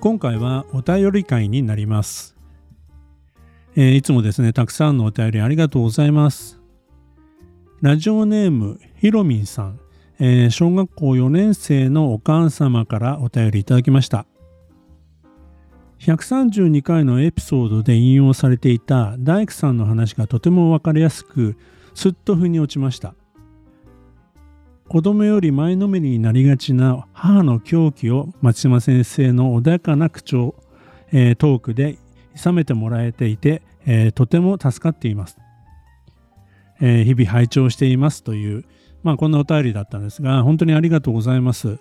今回はお便り会になります、えー、いつもですねたくさんのお便りありがとうございます。ラジオネームひろみんさん、えー、小学校4年生のお母様からお便りいただきました。132回のエピソードで引用されていた大工さんの話がとても分かりやすくすっと腑に落ちました。子供より前のめりになりがちな母の狂気を松島先生の穏やかな口調、えー、トークで諌めてもらえていて、えー、とても助かっています、えー、日々拝聴していますという、まあ、こんなお便りだったんですが本当にありがとうございます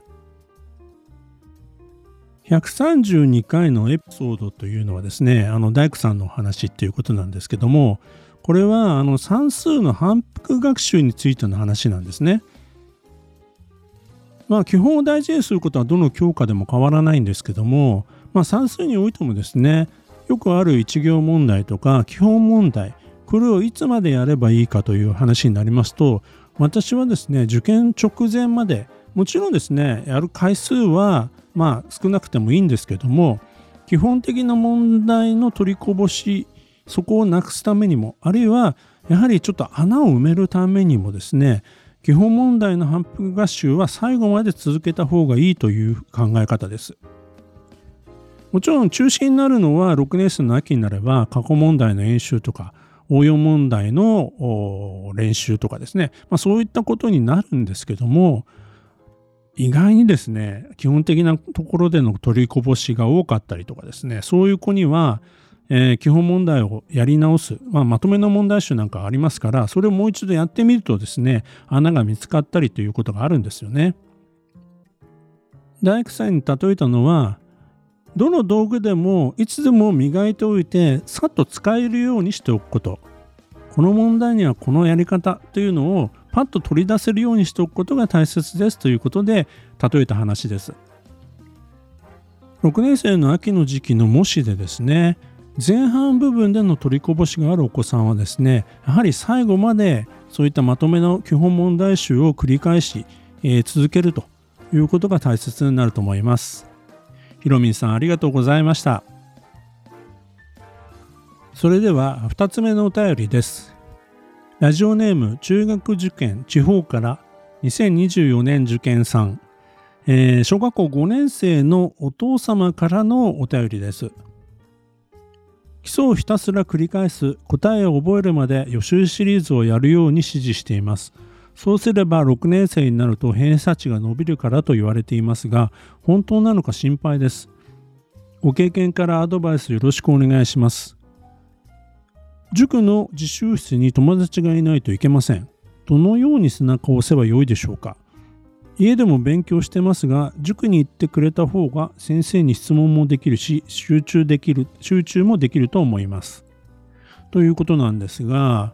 132回のエピソードというのはですねあの大工さんの話っていうことなんですけどもこれはあの算数の反復学習についての話なんですね。まあ、基本を大事にすることはどの教科でも変わらないんですけども、まあ、算数においてもですねよくある一行問題とか基本問題これをいつまでやればいいかという話になりますと私はですね受験直前までもちろんですねやる回数はまあ少なくてもいいんですけども基本的な問題の取りこぼしそこをなくすためにもあるいはやはりちょっと穴を埋めるためにもですね基本問題の反復合集は最後まで続けた方がいいという考え方です。もちろん中心になるのは6年生の秋になれば過去問題の演習とか応用問題の練習とかですね、まあ、そういったことになるんですけども意外にですね基本的なところでの取りこぼしが多かったりとかですねそういう子にはえー、基本問題をやり直す、まあ、まとめの問題集なんかありますからそれをもう一度やってみるとですね穴が見つかったりということがあるんですよね。大工さんに例えたのはどの道具でもいつでも磨いておいてさっと使えるようにしておくこと。この問題にはこのやり方というのをパッと取り出せるようにしておくことが大切ですということで例えた話です。6年生の秋の時期の模試でですね前半部分での取りこぼしがあるお子さんはですねやはり最後までそういったまとめの基本問題集を繰り返し、えー、続けるということが大切になると思います。ひろみんさんありがとうございました。それでは2つ目のお便りです。ラジオネーム中学受験地方から2024年受験さん、えー、小学校5年生のお父様からのお便りです。基礎をひたすら繰り返す答えを覚えるまで予習シリーズをやるように指示しています。そうすれば6年生になると偏差値が伸びるからと言われていますが本当なのか心配です。ご経験からアドバイスよろしくお願いします。塾の自習室に友達がいないといけません。どのように背中を押せばよいでしょうか？家でも勉強してますが塾に行ってくれた方が先生に質問もできるし集中できる集中もできると思います。ということなんですが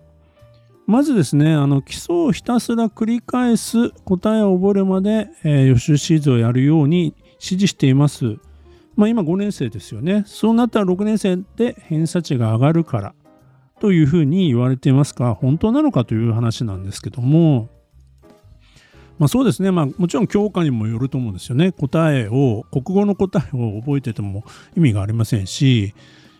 まずですねあの基礎をひたすら繰り返す答えを覚えるまで、えー、予習シーズをやるように指示しています。まあ今5年生ですよね。そうなったら6年生で偏差値が上がるからというふうに言われていますが本当なのかという話なんですけどもまあ、そうですね、まあ、もちろん教科にもよると思うんですよね。答えを、国語の答えを覚えてても意味がありませんし、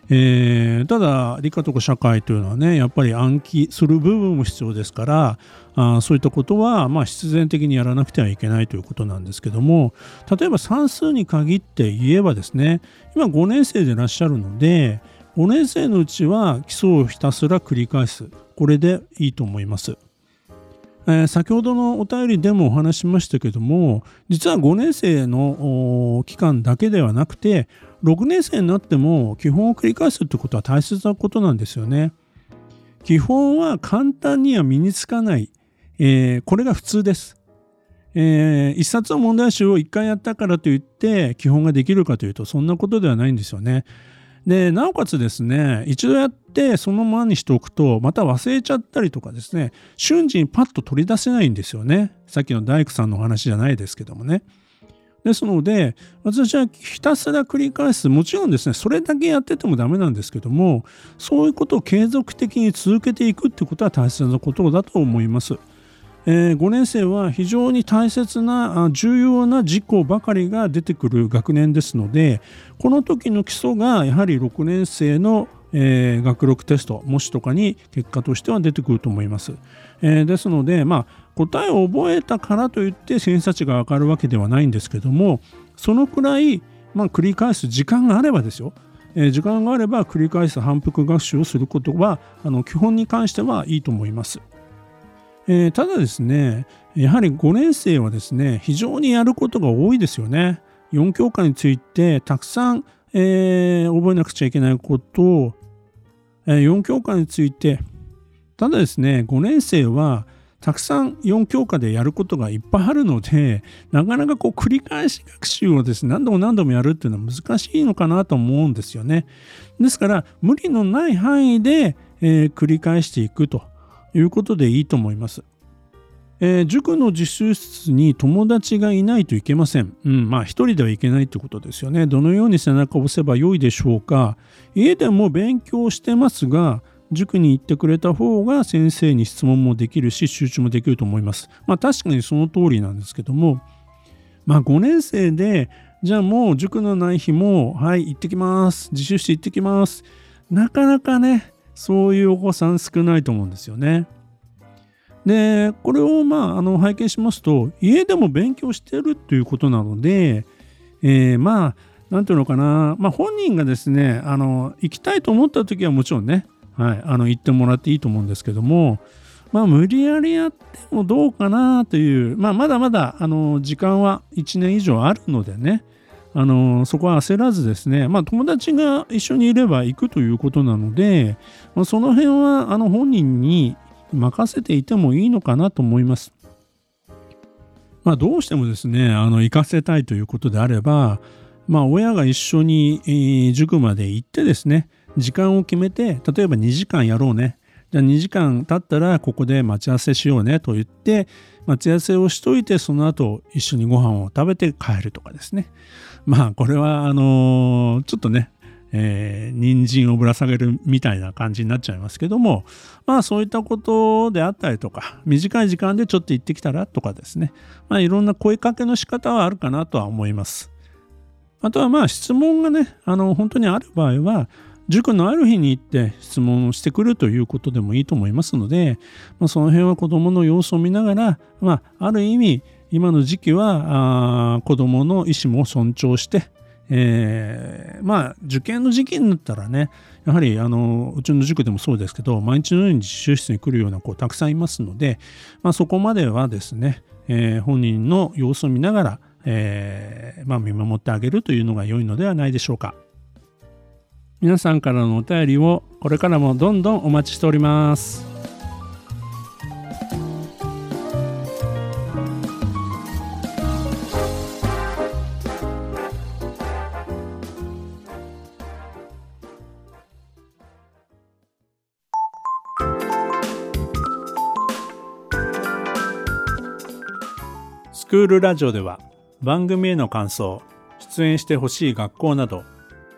えー、ただ理科とか社会というのはねやっぱり暗記する部分も必要ですからあそういったことはまあ必然的にやらなくてはいけないということなんですけども例えば算数に限って言えばですね今5年生でいらっしゃるので5年生のうちは基礎をひたすら繰り返すこれでいいと思います。え、先ほどのお便りでもお話しましたけども実は5年生の期間だけではなくて6年生になっても基本を繰り返すってことは大切なことなんですよね。基本は簡単には身につかない、えー、これが普通です。えー、一冊の問題集を一回やったからといって基本ができるかというとそんなことではないんですよね。でなおかつですね一度やってそのままにしておくとまた忘れちゃったりとかですね瞬時にパッと取り出せないんですよね。さっきの大工さんの話じゃないですけどもね。ですので私はひたすら繰り返す。もちろんですねそれだけやっててもダメなんですけどもそういうことを継続的に続けていくってことは大切なことだと思います。えー、5年生は非常に大切な重要な事項ばかりが出てくる学年ですのでこの時の基礎がやはり6年生の、えー、学力テスト模試とかに結果としては出てくると思います。えー、ですので、まあ、答えを覚えたからといって偏差値が上がるわけではないんですけどもそのくらい、まあ、繰り返す時間があればですよ時間があれば繰り返す反復学習をすることはあの基本に関してはいいと思います。えー、ただですね、やはり5年生はですね、非常にやることが多いですよね。4教科についてたくさん、えー、覚えなくちゃいけないこと、えー、4教科について、ただですね、5年生はたくさん4教科でやることがいっぱいあるので、なかなかこう繰り返し学習をですね、何度も何度もやるっていうのは難しいのかなと思うんですよね。ですから、無理のない範囲で、えー、繰り返していくと。いうことでいいと思います。えー、塾の自習室に友達がいないといけません。うん、まあ一人ではいけないってことですよね。どのように背中を押せばよいでしょうか。家でも勉強してますが、塾に行ってくれた方が先生に質問もできるし集中もできると思います。まあ確かにその通りなんですけども、まあ5年生で、じゃあもう塾のない日も、はい、行ってきます。自習室行ってきます。なかなかね、そういうお子さん少ないと思うんですよね。で、これをまあ、あの拝見しますと、家でも勉強してるっていうことなので、えー、まあ、なんていうのかな、まあ、本人がですね、あの、行きたいと思った時はもちろんね、はい、あの、行ってもらっていいと思うんですけども、まあ、無理やりやってもどうかなという、まあ、まだまだ、あの、時間は1年以上あるのでね、あのそこは焦らずですね、まあ、友達が一緒にいれば行くということなので、まあ、その辺はあの本人に任せていてもいいのかなと思います。まあ、どうしてもですね、あの行かせたいということであれば、まあ、親が一緒に、え、塾まで行ってですね、時間を決めて、例えば2時間やろうね。じゃあ2時間経ったらここで待ち合わせしようねと言って、待ち合わせをしといて、その後一緒にご飯を食べて帰るとかですね。まあこれはあのちょっとね、えー、人参をぶら下げるみたいな感じになっちゃいますけどもまあそういったことであったりとか短い時間でちょっと行ってきたらとかですねまあいろんな声かけの仕方はあるかなとは思いますあとはまあ質問がねあの本当にある場合は塾のある日に行って質問をしてくるということでもいいと思いますので、まあ、その辺は子どもの様子を見ながら、まあ、ある意味今の時期はあ子どもの意思も尊重して、えー、まあ受験の時期になったらねやはりあのうちの塾でもそうですけど毎日のように自習室に来るような子たくさんいますので、まあ、そこまではですね、えー、本人の様子を見ながら、えーまあ、見守ってあげるというのが良いのではないでしょうか。皆さんからのお便りをこれからもどんどんお待ちしております。スクールラジオでは番組への感想、出演してほしい学校など